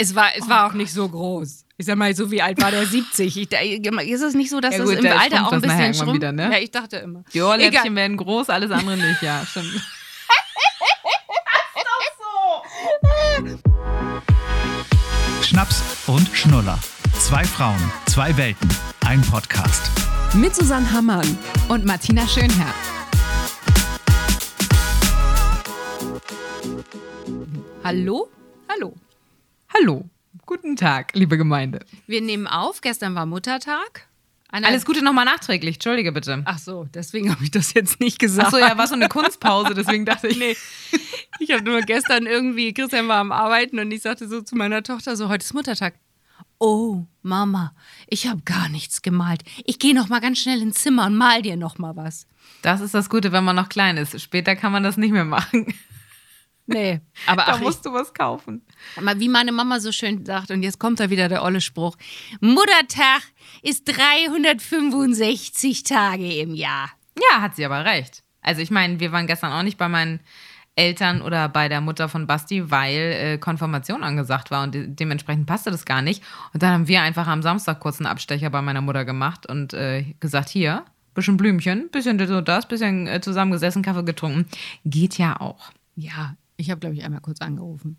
es war, es war auch nicht so groß. Ich sag mal, so wie alt war der 70? Ich, ist es nicht so, dass Ja das gut, im da Alter auch ein das bisschen schrumpft? wieder, ne? Ja, ich dachte immer. Die Ohrläppchen Egal. werden groß, alles andere nicht, ja, stimmt. Schnaps und Schnuller. Zwei Frauen, zwei Welten, ein Podcast. Mit Susanne Hammann. und Martina Schönherr. Hallo? Hallo. Hallo, guten Tag, liebe Gemeinde. Wir nehmen auf. Gestern war Muttertag. Eine- Alles Gute nochmal nachträglich, entschuldige bitte. Ach so, deswegen habe ich das jetzt nicht gesagt. Achso, ja, war so eine Kunstpause, deswegen dachte ich. Nee. Ich habe nur gestern irgendwie, Christian war am Arbeiten und ich sagte so zu meiner Tochter so, heute ist Muttertag. Oh, Mama, ich habe gar nichts gemalt. Ich gehe noch mal ganz schnell ins Zimmer und mal dir noch mal was. Das ist das Gute, wenn man noch klein ist. Später kann man das nicht mehr machen. Nee, aber Da ach, musst du was kaufen. aber wie meine Mama so schön sagt, und jetzt kommt da wieder der olle Spruch, Muttertag ist 365 Tage im Jahr. Ja, hat sie aber recht. Also ich meine, wir waren gestern auch nicht bei meinen Eltern oder bei der Mutter von Basti, weil äh, Konfirmation angesagt war und de dementsprechend passte das gar nicht. Und dann haben wir einfach am Samstag kurz einen Abstecher bei meiner Mutter gemacht und äh, gesagt, hier, bisschen Blümchen, bisschen das und das, bisschen äh, zusammengesessen, Kaffee getrunken. Geht ja auch. Ja, ich habe, glaube ich, einmal kurz angerufen.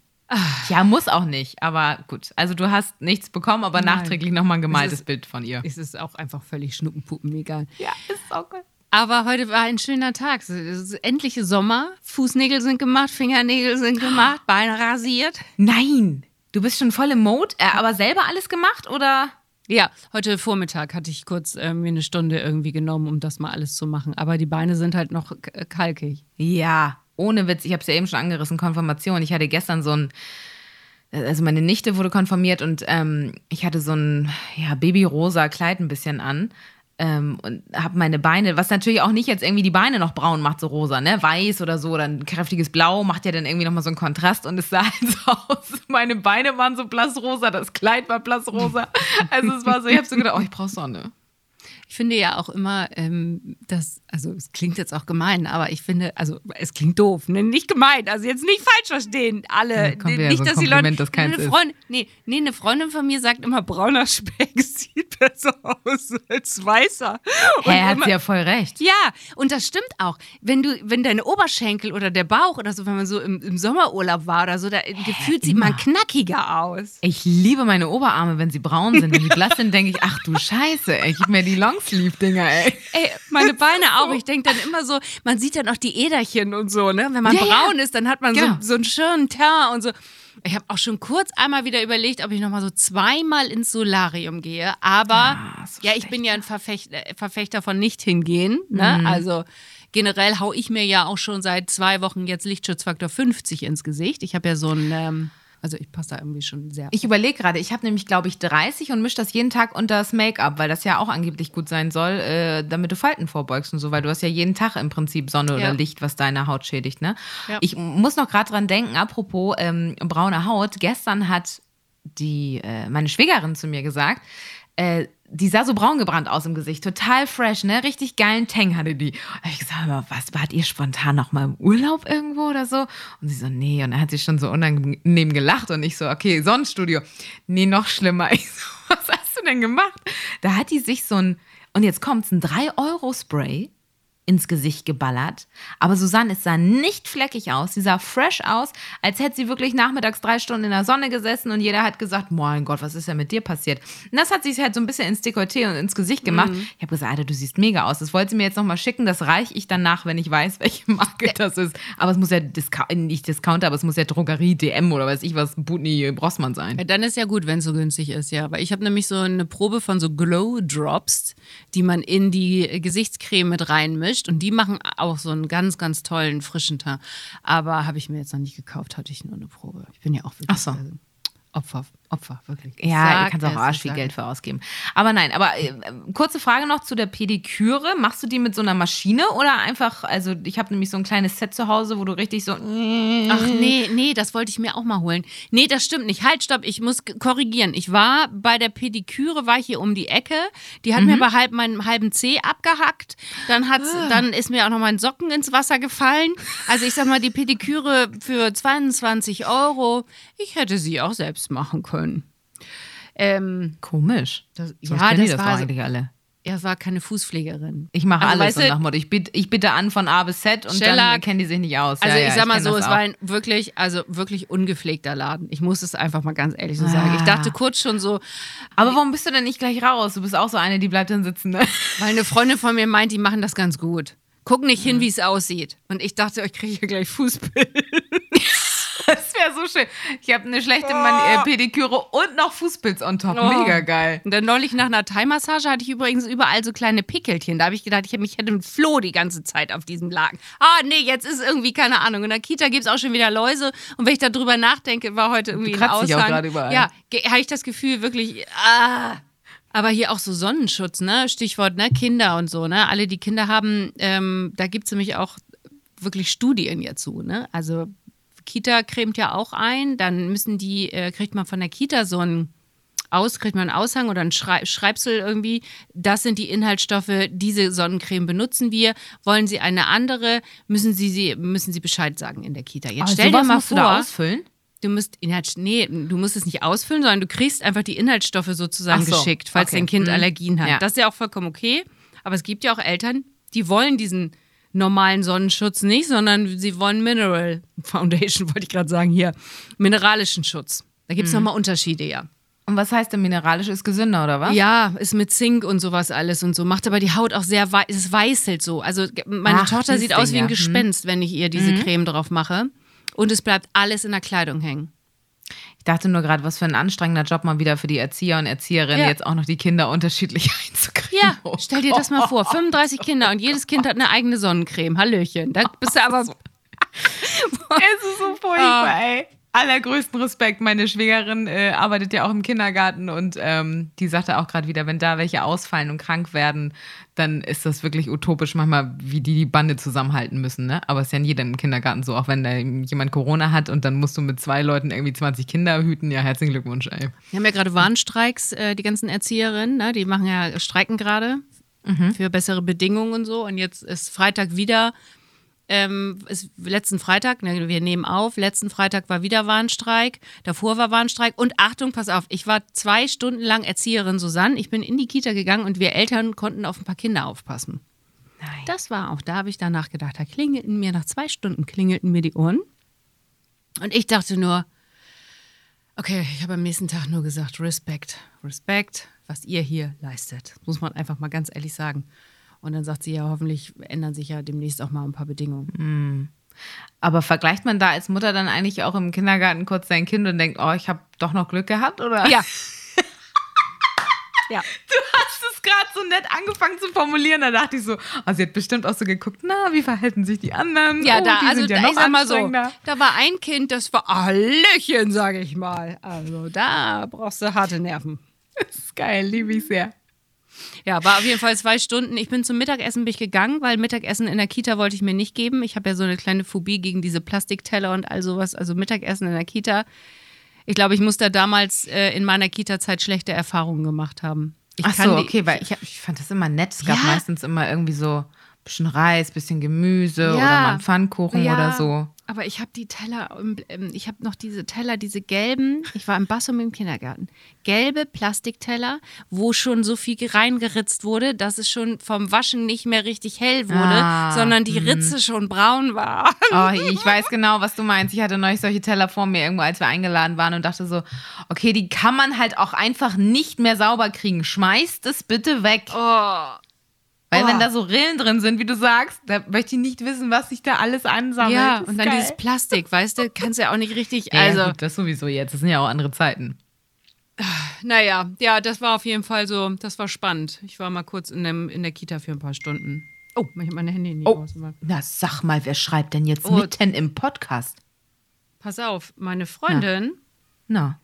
Ja, muss auch nicht, aber gut. Also du hast nichts bekommen, aber Nein. nachträglich nochmal ein gemaltes Es ist- Bild von ihr. Es ist auch einfach völlig schnuckenpuppen egal. Ja, ist auch gut. Aber heute war ein schöner Tag. Es ist endlich Sommer. Fußnägel sind gemacht, Fingernägel sind gemacht, Beine rasiert. Nein, du bist schon voll im Mode, äh, aber selber alles gemacht oder? Ja, heute Vormittag hatte ich kurz äh, mir eine Stunde irgendwie genommen, um das mal alles zu machen. Aber die Beine sind halt noch kalkig. Ja, ohne Witz. Ich habe es ja eben schon angerissen, Konfirmation. Ich hatte gestern so ein, also meine Nichte wurde konfirmiert und ähm, ich hatte so ein ja, babyrosa Kleid ein bisschen an. Ähm, und habe meine Beine, was natürlich auch nicht jetzt irgendwie die Beine noch braun macht, so rosa, ne? Weiß oder so, oder ein kräftiges Blau macht ja dann irgendwie nochmal so einen Kontrast und es sah halt so aus. Meine Beine waren so blassrosa, das Kleid war blassrosa. Also es war so, ich habe so gedacht, oh, ich brauche Sonne. Ich finde ja auch immer, ähm, dass, also es klingt jetzt auch gemein, aber ich finde, also es klingt doof, ne? nicht gemein, also jetzt nicht falsch verstehen, alle. Ja, nicht, so dass die Leute, das eine. Freundin, nee, nee, eine Freundin von mir sagt immer, brauner Speck sieht besser aus als weißer. Und Hä, hat immer- sie ja voll recht. Ja, und das stimmt auch. Wenn du, wenn deine Oberschenkel oder der Bauch oder so, wenn man so im, im Sommerurlaub war oder so, da gefühlt sieht man knackiger aus. Ich liebe meine Oberarme, wenn sie braun sind. Wenn die blass sind, denke ich, ach du Scheiße, ey, gib mir die Longsleeve-Dinger, ey. Ey, meine Beine auch. Ich denke dann immer so, man sieht dann auch die Äderchen und so, ne? Wenn man Ja, ja. braun ist, dann hat man Genau. so, so einen schönen Teint und so. Ich habe auch schon kurz einmal wieder überlegt, ob ich noch mal so zweimal ins Solarium gehe. Aber Ah, so ja, ich bin ja ein Verfechter, äh, Verfechter von nicht hingehen. Ne? Mhm. Also generell hau ich mir ja auch schon seit zwei Wochen jetzt Lichtschutzfaktor 50 ins Gesicht. Ich habe ja so ein, ähm, also ich passe da irgendwie schon sehr. Ich überlege gerade, ich habe nämlich, glaube ich, 30 und mische das jeden Tag unter das Make-up, weil das ja auch angeblich gut sein soll, äh, damit du Falten vorbeugst und so, weil du hast ja jeden Tag im Prinzip Sonne oder Ja. Licht, was deine Haut schädigt, ne? Ja. Ich muss noch gerade dran denken, apropos ähm, braune Haut, gestern hat die, äh, meine Schwägerin zu mir gesagt, äh, die sah so braun gebrannt aus im Gesicht, total fresh, ne? Richtig geilen Tang hatte die. Hab ich gesagt, was, wart ihr spontan noch mal im Urlaub irgendwo oder so? Und sie so, nee. Und dann hat sie schon so unangenehm gelacht und ich so, okay, Sonnenstudio. Nee, noch schlimmer. Ich so, was hast du denn gemacht? Da hat die sich so ein, und jetzt kommt's, ein 3-Euro-Spray ins Gesicht geballert. Aber Susanne, es sah nicht fleckig aus. Sie sah fresh aus, als hätte sie wirklich nachmittags drei Stunden in der Sonne gesessen und jeder hat gesagt, mein Gott, was ist denn mit dir passiert? Und das hat sich halt so ein bisschen ins Dekolleté und ins Gesicht gemacht. Ich habe gesagt, Alter, du siehst mega aus. Das wollte sie mir jetzt nochmal schicken. Das reiche ich dann nach, wenn ich weiß, welche Marke das ist. Aber es muss ja Disca nicht Discounter, aber es muss ja Drogerie, DM oder weiß ich was, Butni, Brossmann sein. Ja, dann ist ja gut, wenn es so günstig ist, ja. Aber ich habe nämlich so eine Probe von so Glow Drops, die man in die Gesichtscreme mit reinmischt. Und die machen auch so einen ganz, ganz tollen frischen Teint. Aber habe ich mir jetzt noch nicht gekauft, hatte ich nur eine Probe. Ich bin ja auch wirklich Ach so. äh, Opfer. Opfer, wirklich. Ich Ja, du kannst auch arsch viel Geld für ausgeben. Aber nein, aber äh, äh, kurze Frage noch zu der Pediküre. Machst du die mit so einer Maschine oder einfach, also ich habe nämlich so ein kleines Set zu Hause, wo du richtig so. Ach nee, nee, das wollte ich mir auch mal holen. Nee, das stimmt nicht. Halt, stopp, ich muss korrigieren. Ich war bei der Pediküre, war ich hier um die Ecke. Die hat mir aber halb meinen halben Zeh abgehackt. Dann, hat's, dann ist mir auch noch mein Socken ins Wasser gefallen. Also ich sag mal, die Pediküre für 22 Euro, ich hätte sie auch selbst machen können. Ähm, Komisch. das, ja, kennen die das das war, eigentlich alle. er war keine Fußpflegerin. Ich mache Also, alles weißt du- nach Motto. Ich bitte, ich bitte an von A bis Z und Shellac. dann kennen die sich nicht aus. Also ja, ja, ich sag mal kenn so, das es auch. war ein wirklich, also wirklich ungepflegter Laden. Ich muss es einfach mal ganz ehrlich so sagen. Ich Ah. dachte kurz schon so, Aber warum bist du denn nicht gleich raus? Du bist auch so eine, die bleibt dann sitzen. Ne? weil eine Freundin von mir meint, die machen das ganz gut. Guck nicht hin, wie es aussieht. Und ich dachte, ich kriege hier gleich Fußbild. Das wäre so schön. Ich habe eine schlechte äh, Pediküre und noch Fußpilz on top. Oh. Mega geil. Und dann neulich nach einer Thai-Massage hatte ich übrigens überall so kleine Pickelchen. Da habe ich gedacht, ich hätte mich hätte ein Floh die ganze Zeit auf diesem Laken. Ah, nee, jetzt ist irgendwie, keine Ahnung. In der Kita gibt es auch schon wieder Läuse. Und wenn ich darüber nachdenke, war heute irgendwie ein auch Aushang. gerade überall. Ja, habe ich das Gefühl, wirklich, ah. Aber hier auch so Sonnenschutz, ne? Stichwort, ne? Kinder und so, ne? Alle, die Kinder haben, ähm, da gibt es nämlich auch wirklich Studien hierzu, ne? Also Kita cremt ja auch ein, dann müssen die, äh, kriegt man von der Kita so ein aus, kriegt man einen Aushang oder ein Schrei Schreibsel irgendwie. Das sind die Inhaltsstoffe, diese Sonnencreme benutzen wir. Wollen Sie eine andere, müssen Sie, sie, müssen sie Bescheid sagen in der Kita. Jetzt Aber stell dir mal du vor, da ausfüllen? du musst Inhalt, nee, du musst es nicht ausfüllen, sondern du kriegst einfach die Inhaltsstoffe sozusagen so, geschickt, falls okay. dein Kind Mhm. Allergien hat. Ja. Das ist ja auch vollkommen okay. Aber es gibt ja auch Eltern, die wollen diesen normalen Sonnenschutz nicht, sondern sie wollen Mineral Foundation, wollte ich gerade sagen, hier, mineralischen Schutz. Da Mhm. gibt es nochmal Unterschiede, ja. Und was heißt denn mineralisch ist gesünder, oder was? Ja, ist mit Zink und sowas alles und so. Macht aber die Haut auch sehr weiß, es weißelt so. Also meine Ach, Tochter sieht aus Ding, wie ein ja. Gespenst, wenn ich ihr diese Creme drauf mache. Und es bleibt alles in der Kleidung hängen. Ich dachte nur gerade, was für ein anstrengender Job mal wieder für die Erzieher und Erzieherinnen, Ja. jetzt auch noch die Kinder unterschiedlich einzukriegen. Ja, Oh stell dir das mal vor. 35 Kinder und jedes Kind hat eine eigene Sonnencreme. Hallöchen. Da bist du aber. Es ist so furchtbar, ey. Allergrößten Respekt. Meine Schwägerin äh, arbeitet ja auch im Kindergarten und ähm, die sagte auch gerade wieder, wenn da welche ausfallen und krank werden, dann ist das wirklich utopisch manchmal, wie die die Bande zusammenhalten müssen. Ne? Aber es ist ja in jedem Kindergarten so, auch wenn da jemand Corona hat und dann musst du mit zwei Leuten irgendwie 20 Kinder hüten. Ja, herzlichen Glückwunsch, ey. Wir haben ja gerade Warnstreiks, äh, die ganzen Erzieherinnen, ne? die machen ja Streiken gerade für bessere Bedingungen und so. Und jetzt ist Freitag wieder, ähm, ist letzten Freitag, ne, wir nehmen auf, letzten Freitag war wieder Warnstreik, davor war Warnstreik. Und Achtung, pass auf, ich war zwei Stunden lang Erzieherin Susanne. Ich bin in die Kita gegangen und wir Eltern konnten auf ein paar Kinder aufpassen. Nein. Das war auch, da habe ich danach gedacht, da klingelten mir nach zwei Stunden klingelten mir die Ohren. Und ich dachte nur, okay, ich habe am nächsten Tag nur gesagt, Respekt, Respekt, was ihr hier leistet. Muss man einfach mal ganz ehrlich sagen. Und dann sagt sie ja, hoffentlich ändern sich ja demnächst auch mal ein paar Bedingungen. Aber vergleicht man da als Mutter dann eigentlich auch im Kindergarten kurz sein Kind und denkt, oh, ich habe doch noch Glück gehabt, oder? Ja. ja. Du hast es gerade so nett angefangen zu formulieren. Da dachte ich so, oh, sie hat bestimmt auch so geguckt, na, wie verhalten sich die anderen? Ja, oh, da, die also sind ja da, noch ich sag mal so, da war ein Kind, das war Hallöchen, sage ich mal. Also da brauchst du harte Nerven. Das ist geil, liebe ich sehr. Ja, war auf jeden Fall zwei Stunden. Ich bin zum Mittagessen bin ich gegangen, weil Mittagessen in der Kita wollte ich mir nicht geben. Ich habe ja so eine kleine Phobie gegen diese Plastikteller und all sowas. Also Mittagessen in der Kita. Ich glaube, ich muss da damals äh, in meiner Kita-Zeit schlechte Erfahrungen gemacht haben. Ich Ach so, okay, weil ich, ich fand das immer nett. Es gab Ja. meistens immer irgendwie so ein bisschen Reis, bisschen Gemüse Ja. oder mal einen Pfannkuchen Ja, oder so. Aber ich habe die Teller, im- ähm, ich habe noch diese Teller, diese gelben, ich war im Bassum im Kindergarten, gelbe Plastikteller, wo schon so viel reingeritzt wurde, dass es schon vom Waschen nicht mehr richtig hell wurde, Ah, sondern die Ritze schon braun war. Oh, ich weiß genau, was du meinst. Ich hatte neulich solche Teller vor mir irgendwo, als wir eingeladen waren und dachte so, okay, die kann man halt auch einfach nicht mehr sauber kriegen. Schmeißt es bitte weg. Oh. Weil Oh. wenn da so Rillen drin sind, wie du sagst, da möchte ich nicht wissen, was sich da alles ansammelt. Ja, und dann geil. dieses Plastik, weißt du, kannst du ja auch nicht richtig, Ja, also, gut, das sowieso jetzt. Das sind ja auch andere Zeiten. naja, ja, das war auf jeden Fall so, das war spannend. Ich war mal kurz in, dem, in der Kita für ein paar Stunden. Oh, ich habe meine Hände nicht Oh. Na, sag mal, wer schreibt denn jetzt Oh. mitten im Podcast? Pass auf, meine Freundin, Na.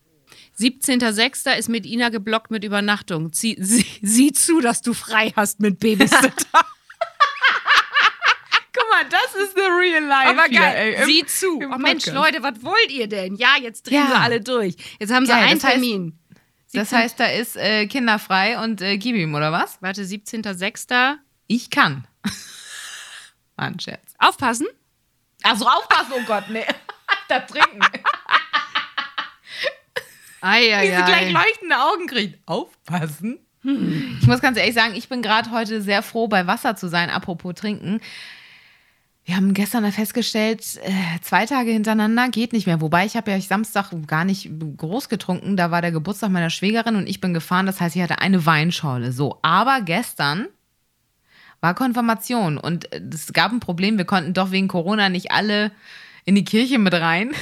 17.06. ist mit Ina geblockt mit Übernachtung. Zieh, sieh, sieh zu, dass du frei hast mit Babysitter. Guck mal, das ist the real life. Aber hier, geil, ey, im- sieh zu. Oh Mensch. Leute, was wollt ihr denn? Ja, jetzt drehen Ja. sie alle durch. Jetzt haben sie Geil, einen das heißt- Termin. Das heißt, da ist äh, kinderfrei und äh, gib ihm, oder was? Warte, 17.06. Ich kann. War ein Scherz. Aufpassen. Also aufpassen, oh Gott, nee. da trinken. Wie sie gleich leuchtende Augen kriegt. Aufpassen. Ich muss ganz ehrlich sagen, ich bin gerade heute sehr froh, bei Wasser zu sein, apropos trinken. Wir haben gestern festgestellt, äh, zwei Tage hintereinander geht nicht mehr. Wobei ich habe ja Samstag gar nicht groß getrunken. Da war der Geburtstag meiner Schwägerin und ich bin gefahren. Das heißt, ich hatte eine Weinschorle. So, aber gestern war Konfirmation und äh, es gab ein Problem. Wir konnten doch wegen Corona nicht alle in die Kirche mit rein.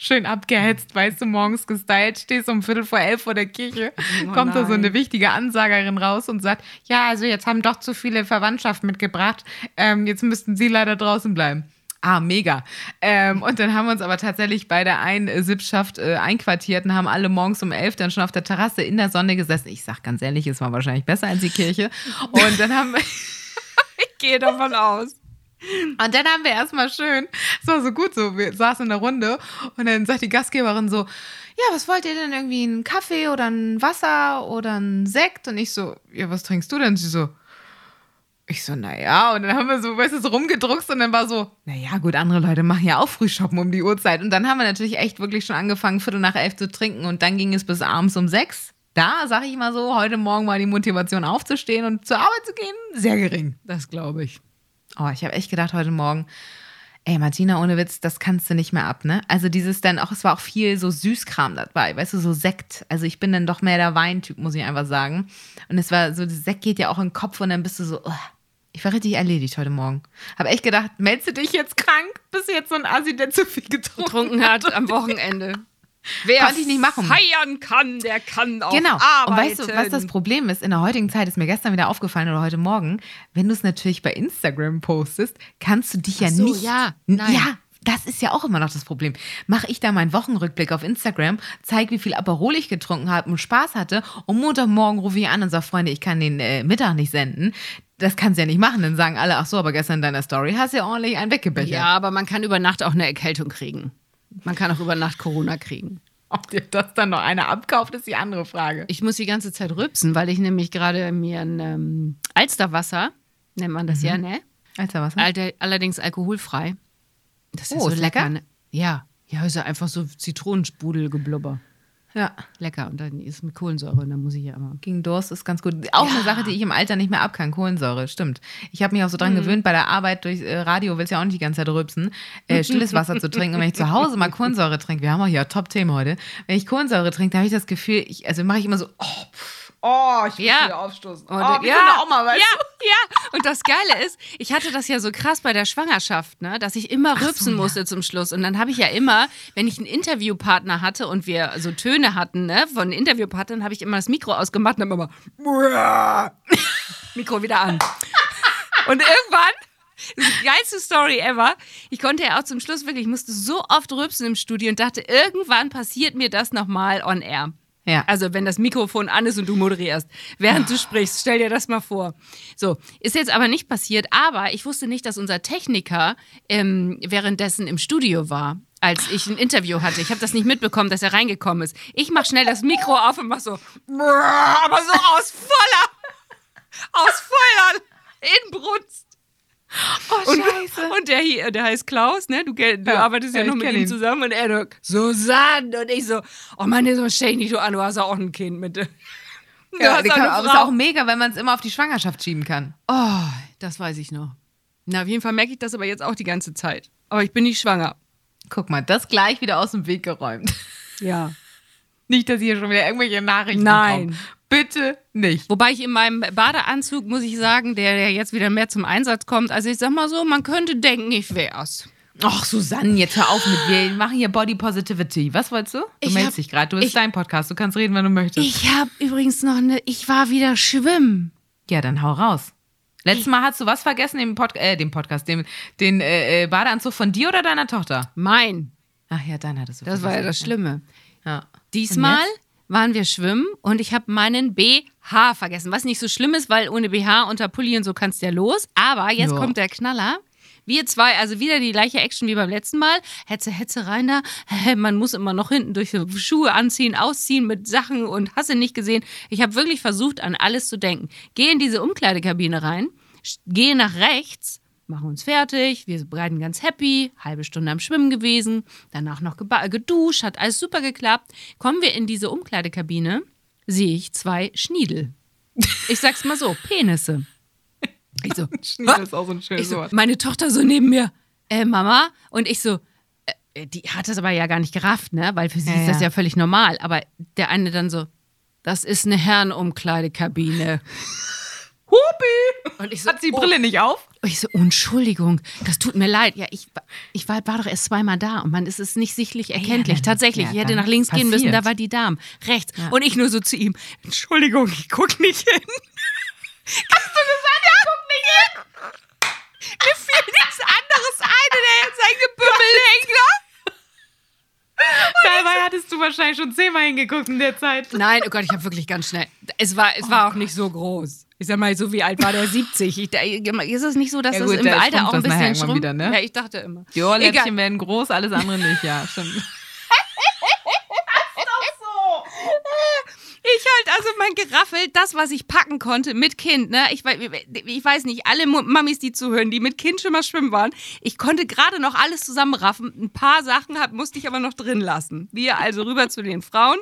Schön abgehetzt, weißt du, morgens gestylt, stehst um Viertel vor elf vor der Kirche, Oh kommt da so eine wichtige Ansagerin raus und sagt, ja, also jetzt haben doch zu viele Verwandtschaft mitgebracht, ähm, jetzt müssten sie leider draußen bleiben. Ah, mega. Ähm, und dann haben wir uns aber tatsächlich bei der Einsippschaft äh, einquartiert und haben alle morgens um elf dann schon auf der Terrasse in der Sonne gesessen. Ich sag ganz ehrlich, es war wahrscheinlich besser als die Kirche. Und dann haben wir, Ich gehe davon aus. Und dann haben wir erstmal schön, es war so gut so, wir saßen in der Runde und dann sagt die Gastgeberin so, ja, was wollt ihr denn irgendwie, einen Kaffee oder ein Wasser oder ein Sekt? Und ich so, ja, was trinkst du denn? Sie so, ich so, naja, und dann haben wir so, weißt du, so rumgedruckst und dann war so, naja, gut, andere Leute machen ja auch Frühshoppen um die Uhrzeit. Und dann haben wir natürlich echt wirklich schon angefangen, Viertel nach elf zu trinken und dann ging es bis abends um sechs. Da, sag ich mal so, heute Morgen war die Motivation aufzustehen und zur Arbeit zu gehen, sehr gering. Das glaube ich. Oh, ich habe echt gedacht heute Morgen, ey, Martina, ohne Witz, das kannst du nicht mehr ab, ne? Also dieses dann auch, es war auch viel so Süßkram dabei, weißt du, so Sekt. Also ich bin dann doch mehr der Weintyp, muss ich einfach sagen. Und es war so, das Sekt geht ja auch in den Kopf und dann bist du so, oh, ich war richtig erledigt heute Morgen. Habe echt gedacht, meldest du dich jetzt krank? Bist du jetzt so ein Assi, der zu viel getrunken Getrunken hat am Wochenende. Wer Konnte ich nicht machen. feiern kann, der kann auch Genau. arbeiten. Und weißt du, was das Problem ist? In der heutigen Zeit ist mir gestern wieder aufgefallen oder heute Morgen, wenn du es natürlich bei Instagram postest, kannst du dich ja Ach so, nicht. ja. Nein. Ja. Das ist ja auch immer noch das Problem. Mache ich da meinen Wochenrückblick auf Instagram, zeige, wie viel Aperol ich getrunken habe und Spaß hatte und Montagmorgen rufe ich an und sage, Freunde, ich kann den äh, Mittag nicht senden. Das kannst du ja nicht machen. Dann sagen alle, ach so, aber gestern in deiner Story hast du ja ordentlich einen weggebechert. Ja, aber man kann über Nacht auch eine Erkältung kriegen. Man kann auch über Nacht Corona kriegen. Ob dir das dann noch einer abkauft, ist die andere Frage. Ich muss die ganze Zeit rülpsen, weil ich nämlich gerade mir ein ähm, Alsterwasser, nennt man das ja, ne? Alter, was? Alter, allerdings alkoholfrei. Das ist Oh, so ist lecker. lecker? Ne? Ja, ja, ist ja einfach so Zitronenspudelgeblubber. Ja. Lecker. Und dann ist mit Kohlensäure, und dann muss ich ja immer. Gegen Durst ist ganz gut. Auch eine Sache, die ich im Alter nicht mehr ab kann, Kohlensäure, stimmt. Ich habe mich auch so dran gewöhnt, bei der Arbeit durch äh, Radio willst du ja auch nicht die ganze Zeit rülpsen, äh, stilles Wasser zu trinken. Und wenn ich zu Hause mal Kohlensäure trinke, wir haben auch hier Top-Themen heute, wenn ich Kohlensäure trinke, dann habe ich das Gefühl, ich, also mache ich immer so, oh, pff, oh ich will Ja. wieder aufstoßen. Oh, Und, wie so eine Oma, weißt ja, ja. Und das Geile ist, ich hatte das ja so krass bei der Schwangerschaft, ne, dass ich immer rülpsen musste zum Schluss. Und dann habe ich ja immer, wenn ich einen Interviewpartner hatte und wir so Töne hatten, ne, von Interviewpartnern, habe ich immer das Mikro ausgemacht und dann immer Mikro wieder an. Und irgendwann, das ist die geilste Story ever, ich konnte ja auch zum Schluss wirklich, ich musste so oft rülpsen im Studio und dachte, irgendwann passiert mir das nochmal on air. Ja. Also wenn das Mikrofon an ist und du moderierst, während du sprichst, stell dir das mal vor. So, ist jetzt aber nicht passiert, aber ich wusste nicht, dass unser Techniker ähm, währenddessen im Studio war, als ich ein Interview hatte. Ich habe das nicht mitbekommen, dass er reingekommen ist. Ich mache schnell das Mikro auf und mach so, aber so aus voller, aus voller Inbrunst. Oh, Und, scheiße. und der hier, der heißt Klaus, ne? Du, du Ja, arbeitest ja, ja, noch mit ihm ihn. zusammen und er nur, Susanne! Und ich so, oh Mann, so stell dich nicht so an, du hast auch ein Kind mit. Ja, aber ist auch mega, wenn man es immer auf die Schwangerschaft schieben kann. Oh, das weiß ich noch. Na, auf jeden Fall merke ich das aber jetzt auch die ganze Zeit. Aber ich bin nicht schwanger. Guck mal, das gleich wieder aus dem Weg geräumt. Ja. Nicht, dass hier schon wieder irgendwelche Nachrichten Nein. kommen. Bitte nicht. Wobei ich in meinem Badeanzug, muss ich sagen, der, der jetzt wieder mehr zum Einsatz kommt. Also ich sag mal so, man könnte denken, ich wär's. Ach, Susanne, jetzt hör auf mit wir machen hier Body Positivity. Was wolltest du? Du Ich meldest hab- dich gerade. Du bist ich- dein Podcast. Du kannst reden, wenn du möchtest. Ich habe übrigens noch eine, ich war wieder schwimmen. ja, dann hau raus. Letztes Mal hast du was vergessen, den, Pod äh, den Podcast, den, den äh, äh, Badeanzug von dir oder deiner Tochter? Mein. Ach ja, dann hattest du Das war ja das. Schlimme. Ja. Diesmal Und waren wir schwimmen und ich habe meinen BH vergessen. Was nicht so schlimm ist, weil ohne BH unter Pulli und so kannst du ja los. Aber jetzt Ja. kommt der Knaller. Wir zwei, also wieder die gleiche Action wie beim letzten Mal. Hetze, Hetze rein da. Man muss immer noch hinten durch die Schuhe anziehen, ausziehen mit Sachen und hast du nicht gesehen. Ich habe wirklich versucht, an alles zu denken. Gehe in diese Umkleidekabine rein, gehe nach rechts, machen uns fertig, wir bereiten ganz happy, halbe Stunde am Schwimmen gewesen, danach noch geduscht, hat alles super geklappt. Kommen wir in diese Umkleidekabine, sehe ich zwei Schniedel. Ich sag's mal so, Penisse. Ich so, Schniedel ist auch so ein schönes so, Wort. meine Tochter so neben mir, äh, Mama. Und ich so, äh, die hat das aber ja gar nicht gerafft, ne? Weil für sie Ja, ist das ja. ja völlig normal. Aber der eine dann so, das ist eine Herrenumkleidekabine. Hupi! Und ich so, Hat sie die oh. Brille nicht auf? Und ich so, Entschuldigung, das tut mir leid. Ja, ich, ich war, war doch erst zweimal da und man ist es nicht sichtlich erkenntlich. dann- Tatsächlich, ja, ich hätte nach links gehen müssen, da passiert. war die Dame. Rechts. Und ich nur so zu ihm, Entschuldigung, ich guck nicht hin. Hast du gesagt, er guckt nicht hin? Mir fiel nichts anderes ein und er hat sein Gebümmel hängen Dabei hattest du wahrscheinlich schon zehnmal hingeguckt in der Zeit. Nein, oh Gott, ich habe wirklich ganz schnell. Es war, es war auch nicht so groß. Ich sag mal, so wie alt war der 70? Ich, da- ist es nicht so, dass Ja das gut, im da Alter auch ein das bisschen schrumpft? wieder, ne? Ja, ich dachte immer. Die. Ohrläppchen werden groß, alles andere nicht, ja, stimmt. Ich halt also mein Geraffel, das, was ich packen konnte mit Kind, ne? Ich, ich weiß nicht, alle Mamis, die zuhören, die mit Kind schon mal schwimmen waren, ich konnte gerade noch alles zusammenraffen. Ein paar Sachen hab, musste ich aber noch drin lassen. Wir also rüber zu den Frauen.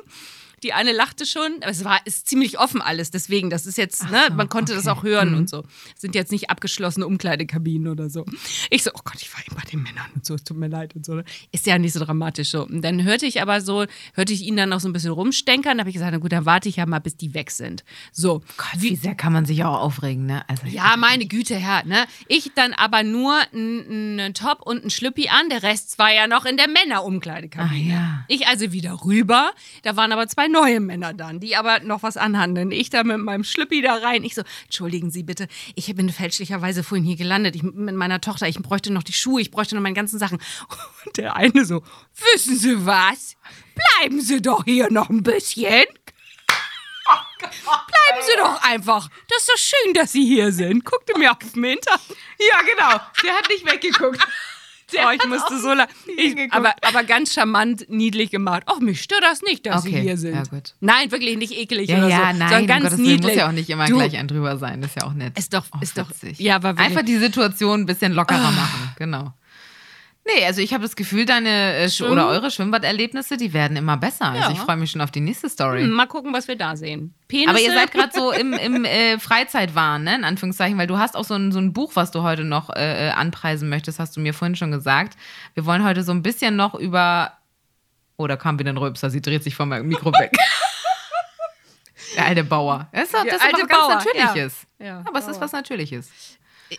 Die eine lachte schon, aber es war ist ziemlich offen alles, deswegen, das ist jetzt, ne, man konnte das auch hören und so. Sind jetzt nicht abgeschlossene Umkleidekabinen oder so. Ich so, oh Gott, ich war eben bei den Männern und so, es tut mir leid und so. ne? Ist ja nicht so dramatisch so. Und dann hörte ich aber so, hörte ich ihn dann noch so ein bisschen rumstänkern, da habe ich gesagt, na gut, dann warte ich ja mal, bis die weg sind. So. Gott, wie sehr kann man sich auch aufregen, ne? Also, Ja, meine Güte, Herr, ne? Ich dann aber nur einen Top und einen Schlüppi an, der Rest war ja noch in der Männerumkleidekabine. Ach ja. Ich also wieder rüber, da waren aber zwei neue Männer dann, die aber noch was anhandeln. Ich da mit meinem Schlüppi da rein. Ich so, entschuldigen Sie bitte, ich bin fälschlicherweise vorhin hier gelandet. Ich mit meiner Tochter, ich bräuchte noch die Schuhe, ich bräuchte noch meine ganzen Sachen. Und der eine so, wissen Sie was? Bleiben Sie doch hier noch ein bisschen. Bleiben Sie doch einfach. Das ist doch schön, dass Sie hier sind. Guckte mir auf den Hintern. ja, genau. Der hat nicht weggeguckt. Oh, ich musste so la- ich, hingeguckt. aber, aber ganz charmant, niedlich gemacht. Ach, mich stört das nicht, dass Sie Okay, hier sind. ja, gut. Nein, wirklich nicht eklig Ja, oder ja, so, nein, sondern ganz Gottes niedlich. muss ja auch nicht immer du, gleich ein drüber sein, das ist ja auch nett. Ist doch, Oh, ist doch, ja, wirklich. Einfach die Situation ein bisschen lockerer machen, genau. Nee, also ich habe das Gefühl, deine äh, Sch- Schwimmen? oder eure Schwimmbaderlebnisse, die werden immer besser. Also Ja. ich freue mich schon auf die nächste Story. Hm, mal gucken, was wir da sehen. Penisse. Aber ihr seid gerade so im, im äh, Freizeitwahn, ne? in Anführungszeichen, weil du hast auch so ein, so ein Buch, was du heute noch äh, äh, anpreisen möchtest, hast du mir vorhin schon gesagt. Wir wollen heute so ein bisschen noch über. Oh, da kam wieder ein Rülpser, sie dreht sich von meinem Mikro weg. Der alte Bauer. Das ist, doch, das ist was Bauer, ganz Natürliches. ja. Ja, aber es ist was Natürliches.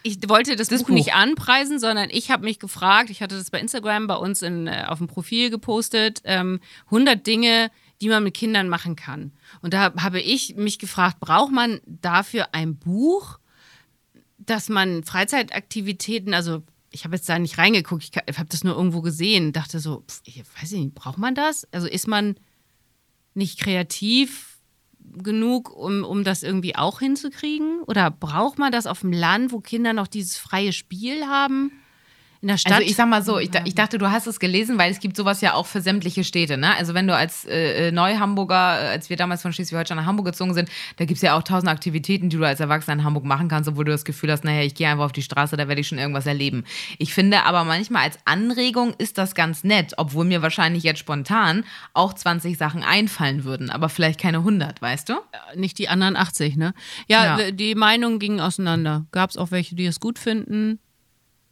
Ich wollte das, Das Buch, nicht Buch. anpreisen, sondern ich habe mich gefragt, ich hatte das bei Instagram bei uns in, äh, auf dem Profil gepostet, ähm, 100 Dinge, die man mit Kindern machen kann. Und da habe ich mich gefragt, braucht man dafür ein Buch, dass man Freizeitaktivitäten, also ich habe jetzt da nicht reingeguckt, ich habe das nur irgendwo gesehen, dachte so, pf, ich weiß nicht, braucht man das? Also ist man nicht kreativ genug, um, um das irgendwie auch hinzukriegen? Oder braucht man das auf dem Land, wo Kinder noch dieses freie Spiel haben? In der Stadt? Also ich sag mal so, ich, da- ich dachte, du hast es gelesen, weil es gibt sowas ja auch für sämtliche Städte. Ne? Also wenn du als äh, äh, Neu-Hamburger, äh, als wir damals von Schleswig-Holstein nach Hamburg gezogen sind, da gibt es ja auch tausend Aktivitäten, die du als Erwachsener in Hamburg machen kannst, obwohl du das Gefühl hast, naja, ich gehe einfach auf die Straße, da werde ich schon irgendwas erleben. Ich finde aber manchmal als Anregung ist das ganz nett, obwohl mir wahrscheinlich jetzt spontan auch 20 Sachen einfallen würden, aber vielleicht keine 100, weißt du? nicht die anderen 80, ne? Ja, Ja. die Meinungen gingen auseinander. Gab es auch welche, die es gut finden?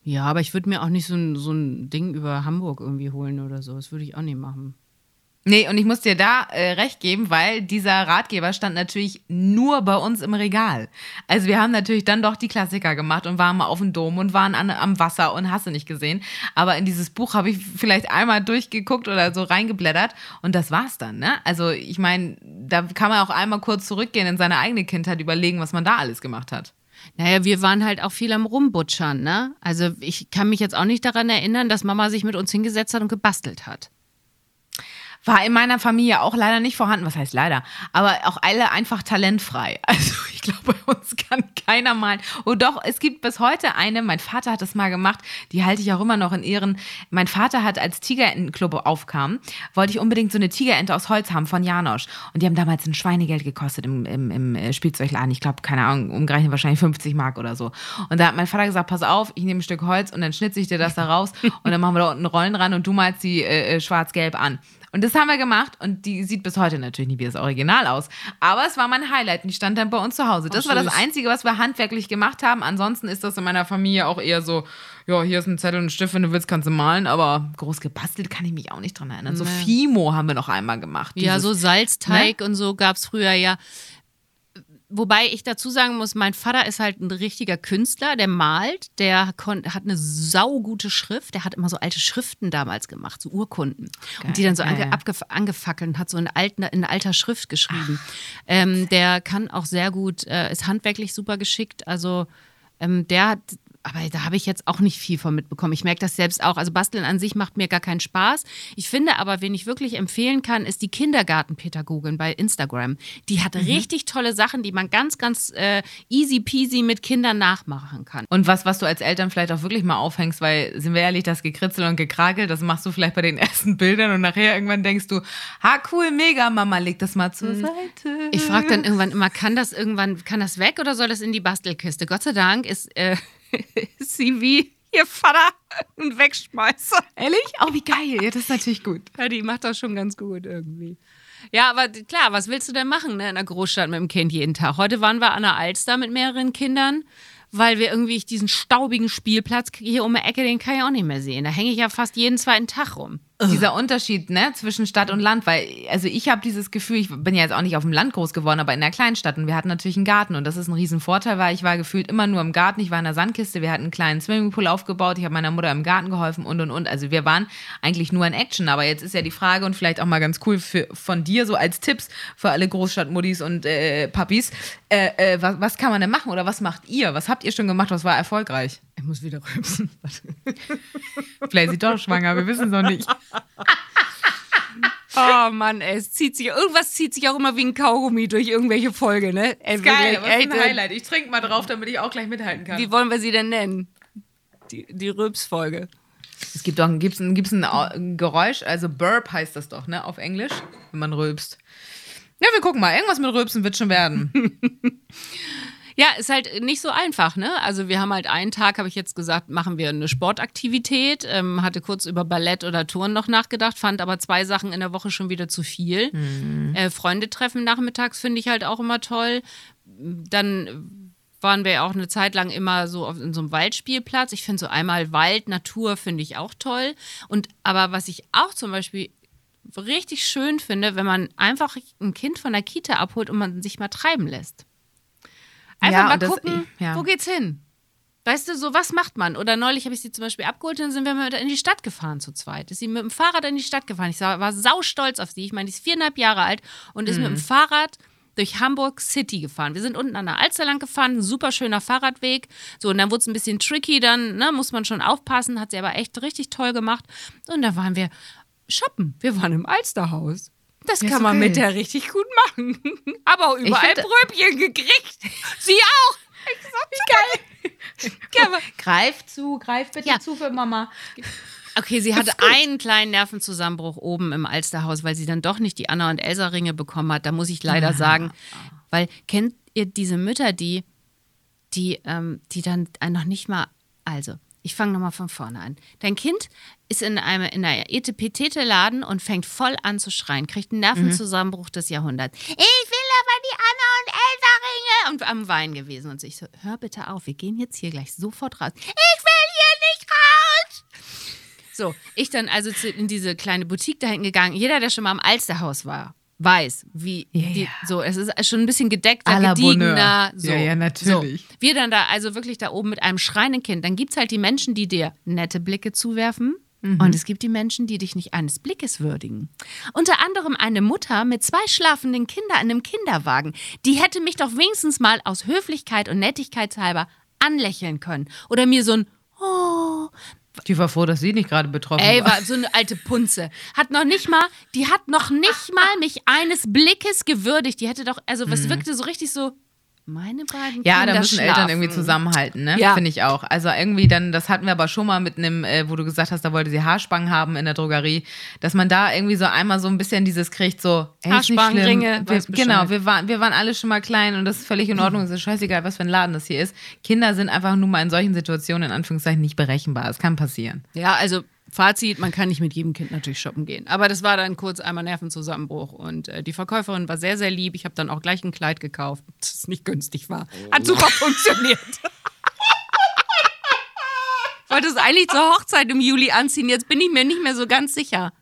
Ja, aber ich würde mir auch nicht so ein, so ein Ding über Hamburg irgendwie holen oder so. Das würde ich auch nicht machen. Nee, und ich muss dir da äh, recht geben, weil dieser Ratgeber stand natürlich nur bei uns im Regal. Also wir haben natürlich dann doch die Klassiker gemacht und waren mal auf dem Dom und waren an, am Wasser und hast du nicht gesehen. Aber in dieses Buch habe ich vielleicht einmal durchgeguckt oder so reingeblättert und das war's dann, ne? Also ich meine, da kann man auch einmal kurz zurückgehen in seine eigene Kindheit, überlegen, was man da alles gemacht hat. Naja, wir waren halt auch viel am Rumbutschern, ne? Also ich kann mich jetzt auch nicht daran erinnern, dass Mama sich mit uns hingesetzt hat und gebastelt hat. War in meiner Familie auch leider nicht vorhanden. Was heißt leider? Aber auch alle einfach talentfrei. Also ich glaube, bei uns kann keiner malen. Und doch, es gibt bis heute eine, mein Vater hat das mal gemacht, die halte ich auch immer noch in Ehren. Mein Vater hat, als Tigerentenclub aufkam, wollte ich unbedingt so eine Tigerente aus Holz haben von Janosch. Und die haben damals ein Schweinegeld gekostet im, im, im äh, Spielzeugladen. Ich glaube, keine Ahnung, umgerechnet wahrscheinlich 50 Mark oder so. Und da hat mein Vater gesagt, pass auf, ich nehme ein Stück Holz und dann schnitze ich dir das da raus und dann machen wir da unten Rollen ran und du malst die äh, äh schwarz-gelb an. Und das haben wir gemacht und die sieht bis heute natürlich nicht wie das Original aus. Aber es war mein Highlight und die stand dann bei uns zu Hause. Das Oh, war das. Einzige, was wir handwerklich gemacht haben. Ansonsten ist das in meiner Familie auch eher so, ja, hier ist ein Zettel und ein Stift, wenn du willst, kannst du malen. Aber groß gebastelt kann ich mich auch nicht dran erinnern. So Nee. Fimo haben wir noch einmal gemacht. Ja, Dieses- so Salzteig und so gab es früher ja. Wobei ich dazu sagen muss, mein Vater ist halt ein richtiger Künstler, der malt, der hat eine saugute Schrift, der hat immer so alte Schriften damals gemacht, so Urkunden. und die dann so ange angefackelt und hat so in, alten, in alter Schrift geschrieben. Ähm, der kann auch sehr gut, äh, ist handwerklich super geschickt, also ähm, der hat, aber da habe ich jetzt auch nicht viel von mitbekommen. Ich merke das selbst auch. Also Basteln an sich macht mir gar keinen Spaß. Ich finde aber, wen ich wirklich empfehlen kann, ist die Kindergartenpädagogin bei Instagram. Die hat richtig tolle Sachen, die man ganz, ganz äh, easy peasy mit Kindern nachmachen kann. Und was, was du als Eltern vielleicht auch wirklich mal aufhängst, weil, sind wir ehrlich, das Gekritzel und Gekrakel, das machst du vielleicht bei den ersten Bildern und nachher irgendwann denkst du, ha, cool, mega, Mama, leg das mal zur Seite. Mhm. Ich frage dann irgendwann immer, kann das irgendwann, kann das weg oder soll das in die Bastelkiste? Gott sei Dank ist, äh, ist sie wie ihr Vater ein Wegschmeißer. Ehrlich? Oh, wie geil. Ja, das ist natürlich gut. Ja, die macht das schon ganz gut irgendwie. Ja, aber klar, was willst du denn machen ne, in der Großstadt mit dem Kind jeden Tag? Heute waren wir an der Alster mit mehreren Kindern, weil wir irgendwie diesen staubigen Spielplatz hier um die Ecke, den kann ich auch nicht mehr sehen. Da hänge ich ja fast jeden zweiten Tag rum. Dieser Unterschied ne, zwischen Stadt und Land, weil, also ich habe dieses Gefühl, ich bin ja jetzt auch nicht auf dem Land groß geworden, aber in der Kleinstadt und wir hatten natürlich einen Garten und das ist ein Riesenvorteil, weil ich war gefühlt immer nur im Garten, ich war in der Sandkiste, wir hatten einen kleinen Swimmingpool aufgebaut, ich habe meiner Mutter im Garten geholfen und und und. Also wir waren eigentlich nur in Action, aber jetzt ist ja die Frage und vielleicht auch mal ganz cool für, von dir so als Tipps für alle Großstadtmuddis und äh, Papis, äh, äh, was, was kann man denn machen oder was macht ihr? Was habt ihr schon gemacht, was war erfolgreich? Ich muss wieder rülpsen. Vielleicht ist sie doch schwanger, wir wissen es noch nicht. Oh Mann, ey, es zieht sich, irgendwas zieht sich auch immer wie ein Kaugummi durch irgendwelche Folge, ne? Ey, Geil, wirklich, was ist ein echt, Highlight? Ich trinke mal drauf, damit ich auch gleich mithalten kann. Wie wollen wir sie denn nennen? Die, die Rülpsfolge. Es gibt doch gibt's ein, gibt's ein Geräusch, also Burp heißt das doch, ne, auf Englisch, wenn man rülpst. Ja, wir gucken mal. Irgendwas mit Rülpsen wird schon werden. Ja, ist halt nicht so einfach, ne? Also wir haben halt einen Tag, habe ich jetzt gesagt, machen wir eine Sportaktivität, ähm, hatte kurz über Ballett oder Touren noch nachgedacht, fand aber zwei Sachen in der Woche schon wieder zu viel. Äh, Freunde treffen nachmittags finde ich halt auch immer toll. Dann waren wir ja auch eine Zeit lang immer so auf, in so einem Waldspielplatz. Ich finde so einmal Wald, Natur finde ich auch toll. Und aber was ich auch zum Beispiel richtig schön finde, wenn man einfach ein Kind von der Kita abholt und man sich mal treiben lässt. Einfach Ja, mal das- gucken, ja. wo geht's hin? Weißt du, so was macht man? Oder neulich habe ich sie zum Beispiel abgeholt und dann sind wir mit in die Stadt gefahren zu zweit. Ist sie mit dem Fahrrad in die Stadt gefahren. Ich war, saustolz auf sie. Ich meine, die ist viereinhalb Jahre alt und ist mit Mhm. dem Fahrrad durch Hamburg City gefahren. Wir sind unten an der Alster lang gefahren, ein super schöner Fahrradweg. So, und dann wurde es ein bisschen tricky, dann ne, muss man schon aufpassen, hat sie aber echt richtig toll gemacht. Und da waren wir shoppen. Wir waren im Alsterhaus. Das Ja, kann man okay. mit der richtig gut machen. Aber auch überall find- Bröbchen gekriegt. Sie auch. Ich sag, wie geil. Ja, greif zu, greif bitte Ja. zu für Mama. Okay, sie hatte einen kleinen Nervenzusammenbruch oben im Alsterhaus, weil sie dann doch nicht die Anna und Elsa Ringe bekommen hat. Da muss ich leider sagen, weil kennt ihr diese Mütter, die, die, ähm, die dann noch nicht mal, also ich fange nochmal von vorne an. Dein Kind ist in einem in einer Etepetete-Laden und fängt voll an zu schreien, kriegt einen Nervenzusammenbruch des Jahrhunderts. Ich will aber die Anna und Elsa Ringe und am Wein gewesen und ich so, hör bitte auf, wir gehen jetzt hier gleich sofort raus. Ich will hier nicht raus. So, ich dann also in diese kleine Boutique da hinten gegangen. Jeder, der schon mal am Alsterhaus war, weiß, wie Ja, die, so, es ist schon ein bisschen gedeckter, gediegener. So. Ja, ja, natürlich. So. Wir dann da, also wirklich da oben mit einem schreienden Kind. Dann gibt es halt die Menschen, die dir nette Blicke zuwerfen. Mhm. Und es gibt die Menschen, die dich nicht eines Blickes würdigen. Unter anderem eine Mutter mit zwei schlafenden Kindern in einem Kinderwagen. Die hätte mich doch wenigstens mal aus Höflichkeit und Nettigkeitshalber anlächeln können. Oder mir so ein Oh, Die war froh, dass sie nicht gerade betroffen Ey, war. war so eine alte Punze. Hat noch nicht mal, die hat noch nicht mal mich eines Blickes gewürdigt. Die hätte doch, also was wirkte so richtig so, meine beiden. Ja, Kinder da müssen Eltern schlafen. irgendwie zusammenhalten, ne? Ja. Finde ich auch. Also irgendwie dann, das hatten wir aber schon mal mit einem, äh, wo du gesagt hast, da wollte sie Haarspangen haben in der Drogerie, dass man da irgendwie so einmal so ein bisschen dieses kriegt, so, ey, Haarspangen. Ringe, wir. Genau, wir waren, wir waren alle schon mal klein und das ist völlig in Ordnung. Es ist scheißegal, was für ein Laden das hier ist. Kinder sind einfach nur mal in solchen Situationen in Anführungszeichen nicht berechenbar. Es kann passieren. Ja, also Fazit, man kann nicht mit jedem Kind natürlich shoppen gehen. Aber das war dann kurz einmal Nervenzusammenbruch. Und äh, die Verkäuferin war sehr, sehr lieb. Ich habe dann auch gleich ein Kleid gekauft, das nicht günstig war. Hat super funktioniert. ich wollte es eigentlich zur Hochzeit im Juli anziehen. Jetzt bin ich mir nicht mehr so ganz sicher.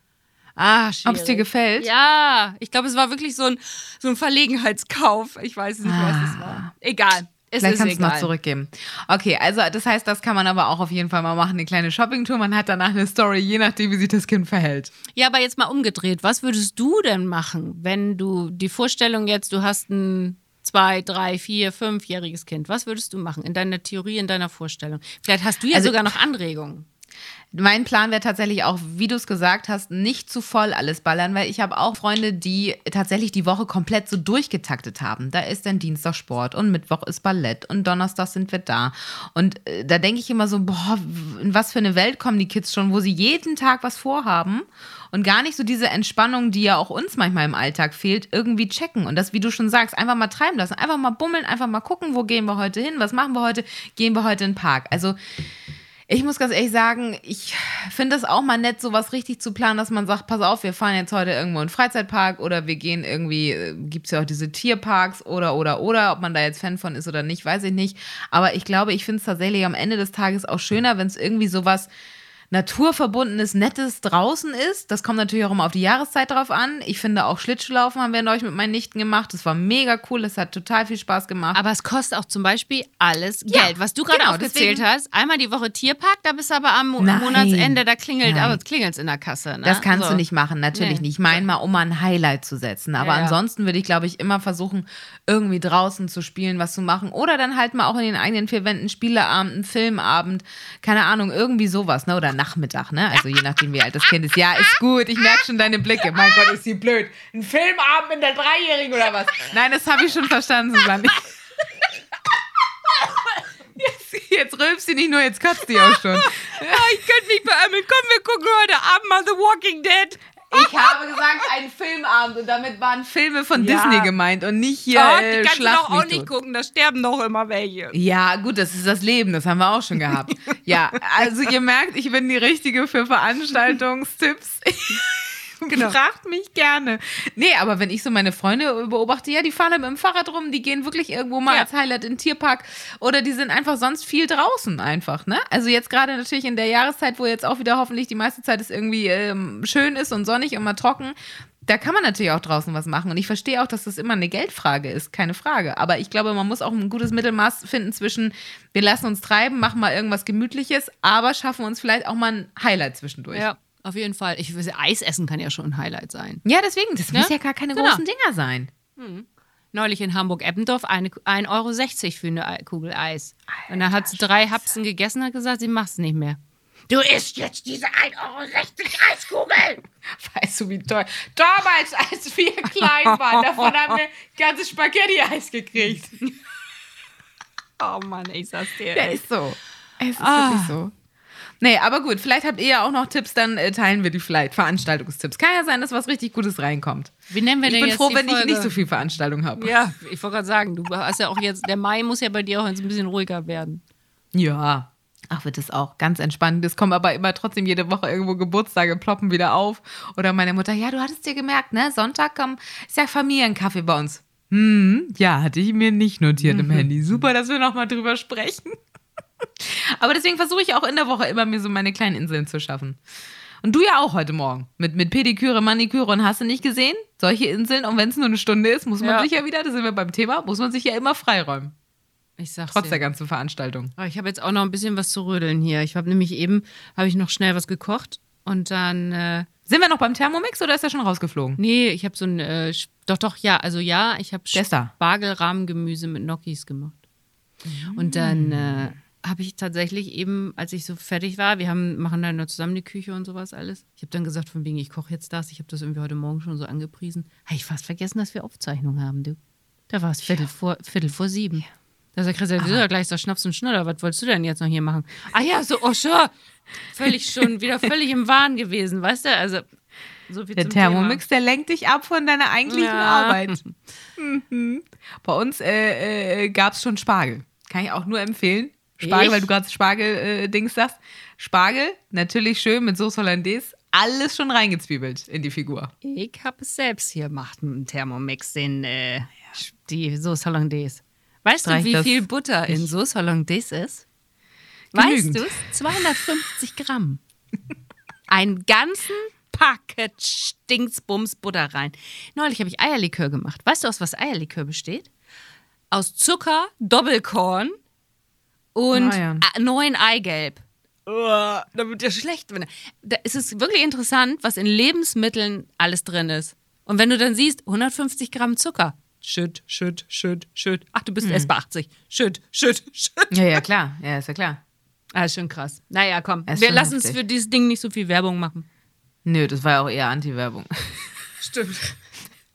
Ah, schwierig. Ob es dir gefällt? Ja, ich glaube, es war wirklich so ein, so ein Verlegenheitskauf. Ich weiß nicht, was es war. Egal. Es Vielleicht kannst du noch zurückgeben. Okay, also das heißt, das kann man aber auch auf jeden Fall mal machen, eine kleine Shoppingtour. Man hat danach eine Story, je nachdem, wie sich das Kind verhält. Ja, aber jetzt mal umgedreht. Was würdest du denn machen, wenn du die Vorstellung jetzt, du hast ein zwei, drei, vier, fünfjähriges Kind. Was würdest du machen in deiner Theorie, in deiner Vorstellung? Vielleicht hast du ja Also- sogar noch Anregungen. Mein Plan wäre tatsächlich auch, wie du es gesagt hast, nicht zu voll alles ballern, weil ich habe auch Freunde, die tatsächlich die Woche komplett so durchgetaktet haben. Da ist dann Dienstag Sport und Mittwoch ist Ballett und Donnerstag sind wir da. Und äh, da denke ich immer so, boah, in was für eine Welt kommen die Kids schon, wo sie jeden Tag was vorhaben und gar nicht so diese Entspannung, die ja auch uns manchmal im Alltag fehlt, irgendwie checken. Und das, wie du schon sagst, einfach mal treiben lassen, einfach mal bummeln, einfach mal gucken, wo gehen wir heute hin, was machen wir heute, gehen wir heute in den Park. Also ich muss ganz ehrlich sagen, ich finde das auch mal nett, sowas richtig zu planen, dass man sagt, pass auf, wir fahren jetzt heute irgendwo in den Freizeitpark oder wir gehen irgendwie, gibt es ja auch diese Tierparks oder, oder, oder, ob man da jetzt Fan von ist oder nicht, weiß ich nicht. Aber ich glaube, ich finde es tatsächlich am Ende des Tages auch schöner, wenn es irgendwie sowas naturverbundenes, nettes draußen ist. Das kommt natürlich auch immer auf die Jahreszeit drauf an. Ich finde auch Schlittschuhlaufen haben wir neulich mit meinen Nichten gemacht. Das war mega cool, das hat total viel Spaß gemacht. Aber es kostet auch zum Beispiel alles Ja, Geld. Was du gerade genau, aufgezählt hast, einmal die Woche Tierpark, da bist du aber am Nein. Monatsende, da klingelt, Nein. aber es klingelt in der Kasse. Ne? Das kannst So. du nicht machen, natürlich Nee. nicht. Ich meine mal, um mal ein Highlight zu setzen. Aber ja. ansonsten würde ich, glaube ich, immer versuchen, irgendwie draußen zu spielen, was zu machen. Oder dann halt mal auch in den eigenen vier Wänden Spieleabend, einen Filmabend, keine Ahnung, irgendwie sowas, ne? Oder Nachmittag, ne? Also je nachdem, wie alt das Kind ist. Ja, ist gut, ich merke schon deine Blicke. Mein Gott, ist sie blöd. Ein Filmabend mit der Dreijährigen oder was? Nein, das habe ich schon verstanden, Susanne. Jetzt, jetzt rülpst sie nicht nur, jetzt kotzt sie auch schon. Ah, ich könnte mich beömmeln. Komm, wir gucken heute Abend mal The Walking Dead. Ich habe gesagt, ein Filmabend und damit waren Filme von Ja. Disney gemeint und nicht hier Oh, äh, die kannst du doch auch nicht tot. gucken, da sterben doch immer welche. Ja, gut, das ist das Leben, das haben wir auch schon gehabt. ja, also ihr merkt, ich bin die Richtige für Veranstaltungstipps. Genau. Fragt mich gerne. Nee, aber wenn ich so meine Freunde beobachte, ja, die fahren dann mit dem Fahrrad rum, die gehen wirklich irgendwo mal Ja. als Highlight in den Tierpark oder die sind einfach sonst viel draußen einfach, ne? Also jetzt gerade natürlich in der Jahreszeit, wo jetzt auch wieder hoffentlich die meiste Zeit es irgendwie ähm, schön ist und sonnig und mal trocken, da kann man natürlich auch draußen was machen. Und ich verstehe auch, dass das immer eine Geldfrage ist, keine Frage. Aber ich glaube, man muss auch ein gutes Mittelmaß finden zwischen, wir lassen uns treiben, machen mal irgendwas Gemütliches, aber schaffen uns vielleicht auch mal ein Highlight zwischendurch. Ja, auf jeden Fall. Ich weiß, Eis essen kann ja schon ein Highlight sein. Ja, deswegen, das Ne? müssen ja gar keine Genau. großen Dinger sein. Neulich in Hamburg-Eppendorf eine- 1,60 Euro für eine Ei- Kugel Eis. und dann hat sie drei Hapsen gegessen und hat gesagt, sie macht es nicht mehr. Du isst jetzt diese 1,60 Euro Eiskugel! Weißt du, wie toll. Damals, als wir klein waren, davon haben wir ganzes Spaghetti-Eis gekriegt. Oh Mann, ich sag's dir. Ja, ey. ist so. Es ist Ah. wirklich so. Nee, aber gut, vielleicht habt ihr ja auch noch Tipps, dann äh, teilen wir die vielleicht. Veranstaltungstipps. Kann ja sein, dass was richtig Gutes reinkommt. Wie nennen wir Ich denn bin jetzt froh, die wenn ich Folge? nicht so viel Veranstaltung habe. Ja, ich wollte gerade sagen, du hast ja auch jetzt, der Mai muss ja bei dir auch jetzt ein bisschen ruhiger werden. Ja. Ach, wird es auch ganz entspannt. Es kommen aber immer trotzdem jede Woche irgendwo Geburtstage, ploppen wieder auf. Oder meine Mutter, ja, du hattest dir gemerkt, ne? Sonntag komm, ist ja Familienkaffee bei uns. Hm, ja, hatte ich mir nicht notiert im Handy. Super, dass wir nochmal drüber sprechen. Aber deswegen versuche ich auch in der Woche immer mir so meine kleinen Inseln zu schaffen. Und du ja auch heute Morgen. Mit, mit Pediküre, Maniküre und hast du nicht gesehen? Solche Inseln, und wenn es nur eine Stunde ist, muss man Ja. sich ja wieder, da sind wir beim Thema, muss man sich ja immer freiräumen. Ich sag's Trotz dir. der ganzen Veranstaltung. Aber ich habe jetzt auch noch ein bisschen was zu rödeln hier. Ich habe nämlich eben, habe ich noch schnell was gekocht und dann, äh, Sind wir noch beim Thermomix oder ist er schon rausgeflogen? nee, ich habe so ein, äh, doch, doch, ja, also ja, ich habe. Spargelrahmgemüse mit Gnocchis gemacht. Und dann äh, habe ich tatsächlich eben, als ich so fertig war, wir haben, machen dann nur zusammen die Küche und sowas alles. Ich habe dann gesagt, von wegen, ich koche jetzt das. Ich habe das irgendwie heute Morgen schon so angepriesen. Habe ich fast vergessen, dass wir Aufzeichnung haben, du. Da war es Viertel, vor, Viertel vor sieben. Da sagt Christian, wieso da gleich so Schnaps und Schnuller? Was wolltest du denn jetzt noch hier machen? Ah ja, so, oh sure. Völlig schon, wieder völlig im Wahn gewesen, weißt du? Also, so viel Der Thermomix, der lenkt dich ab von deiner eigentlichen Ja. Arbeit. Mhm. Bei uns äh, äh, gab es schon Spargel. Kann ich auch nur empfehlen. Spargel, Ich? weil du gerade Spargel-Dings sagst. Spargel, natürlich schön mit Soße Hollandaise. Alles schon reingezwiebelt in die Figur. Ich habe es selbst hier gemacht mit dem Thermomix, den, äh, die Sauce Hollandaise. Weißt Streich du, wie viel Butter in Sauce Hollandaise ist? Weißt Genügend. du es? 250 Gramm. Einen ganzen Packet Stinksbums Butter rein. Neulich habe ich Eierlikör gemacht. Weißt du, aus was Eierlikör besteht? Aus Zucker, Doppelkorn und Ah, ja. neuen Eigelb. Oh, da wird ja schlecht. Da ist es wirklich interessant, was in Lebensmitteln alles drin ist. Und wenn du dann siehst, 150 Gramm Zucker. Schütt, schütt, schütt, schütt. Ach, du bist erst bei 80. Schütt, schütt, schütt. Ja, ja, klar. Ja, ist ja klar. Ah, ist schon krass. Naja, komm. Ist Wir lassen uns für dieses Ding nicht so viel Werbung machen. Nö, das war ja auch eher Anti-Werbung. Stimmt.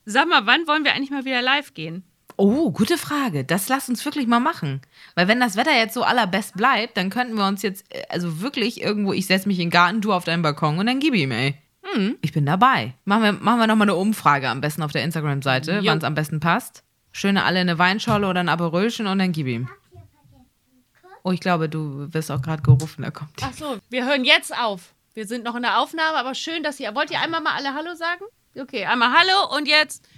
Sag mal, wann wollen wir eigentlich mal wieder live gehen? Oh, gute Frage. Das lass uns wirklich mal machen. Weil wenn das Wetter jetzt so allerbest bleibt, dann könnten wir uns jetzt, äh, also wirklich irgendwo, ich setze mich in den Garten, du auf deinen Balkon und dann gib ihm, ey. Ich bin dabei. Machen wir, machen wir nochmal eine Umfrage am besten auf der Instagram-Seite, wann es am besten passt. Schöne alle eine Weinscholle oder ein Aperölchen und dann gib ihm. Oh, ich glaube, du wirst auch gerade gerufen, er kommt. Ach so, wir hören jetzt auf. Wir sind noch in der Aufnahme, aber schön, dass ihr. Wollt ihr einmal mal alle Hallo sagen? Okay, einmal Hallo und jetzt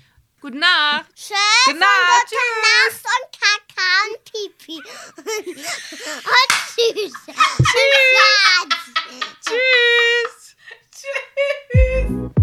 Gute Nacht. Tschüss. Gute Nacht. Und gute. Nacht und Kaka und Pipi. und tschüss. Tschüss. Tschüss. tschüss. tschüss.